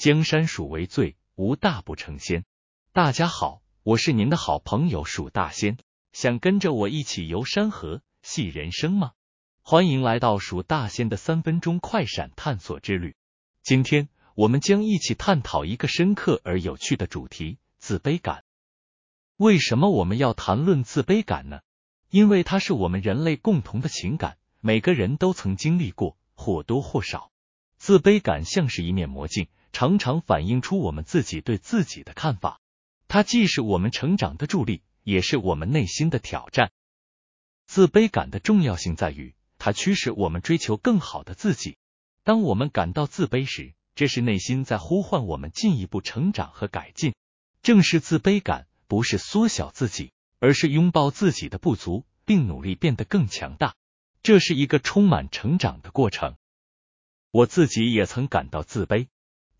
江山属为最，无大不成仙。大家好，我是您的好朋友鼠大仙，想跟着我一起游山河、戏人生吗？欢迎来到鼠大仙的三分钟快闪探索之旅。今天我们将一起探讨一个深刻而有趣的主题——自卑感。为什么我们要谈论自卑感呢？因为它是我们人类共同的情感，每个人都曾经历过，或多或少。自卑感像是一面魔镜，常常反映出我们自己对自己的看法。它既是我们成长的助力，也是我们内心的挑战。自卑感的重要性在于，它驱使我们追求更好的自己。当我们感到自卑时，这是内心在呼唤我们进一步成长和改进。正是自卑感，不是缩小自己。而是拥抱自己的不足，并努力变得更强大。这是一个充满成长的过程。我自己也曾感到自卑。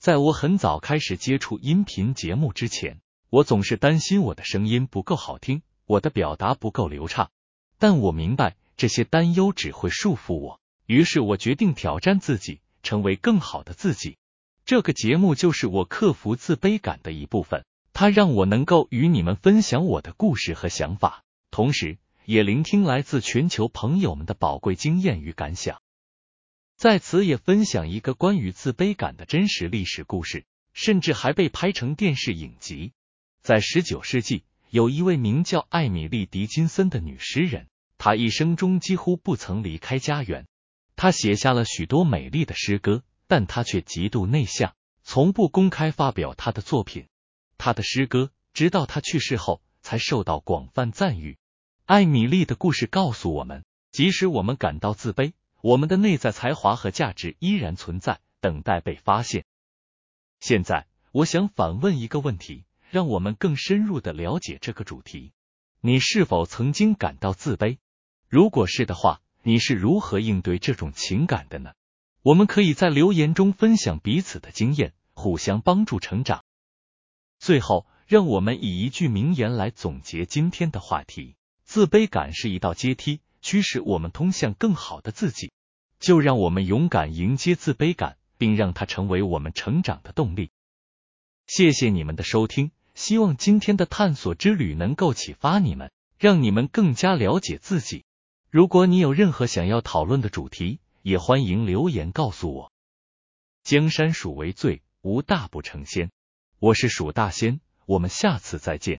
在我很早开始接触音频节目之前，我总是担心我的声音不够好听，我的表达不够流畅。但我明白这些担忧只会束缚我，于是我决定挑战自己，成为更好的自己。这个节目就是我克服自卑感的一部分。它让我能够与你们分享我的故事和想法，同时也聆听来自全球朋友们的宝贵经验与感想。在此也分享一个关于自卑感的真实历史故事，甚至还被拍成电视影集。在十九世纪，有一位名叫艾米丽·狄金森的女诗人，她一生中几乎不曾离开家园。她写下了许多美丽的诗歌，但她却极度内向，从不公开发表她的作品。他的诗歌直到他去世后才受到广泛赞誉。艾米丽的故事告诉我们，即使我们感到自卑，我们的内在才华和价值依然存在，等待被发现。现在，我想反问一个问题，让我们更深入的了解这个主题：你是否曾经感到自卑？如果是的话，你是如何应对这种情感的呢？我们可以在留言中分享彼此的经验，互相帮助成长。最后，让我们以一句名言来总结今天的话题：自卑感是一道阶梯，驱使我们通向更好的自己。就让我们勇敢迎接自卑感，并让它成为我们成长的动力。谢谢你们的收听，希望今天的探索之旅能够启发你们，让你们更加了解自己。如果你有任何想要讨论的主题，也欢迎留言告诉我。江山属为最，无大不成仙。我是蜀大仙，我们下次再见。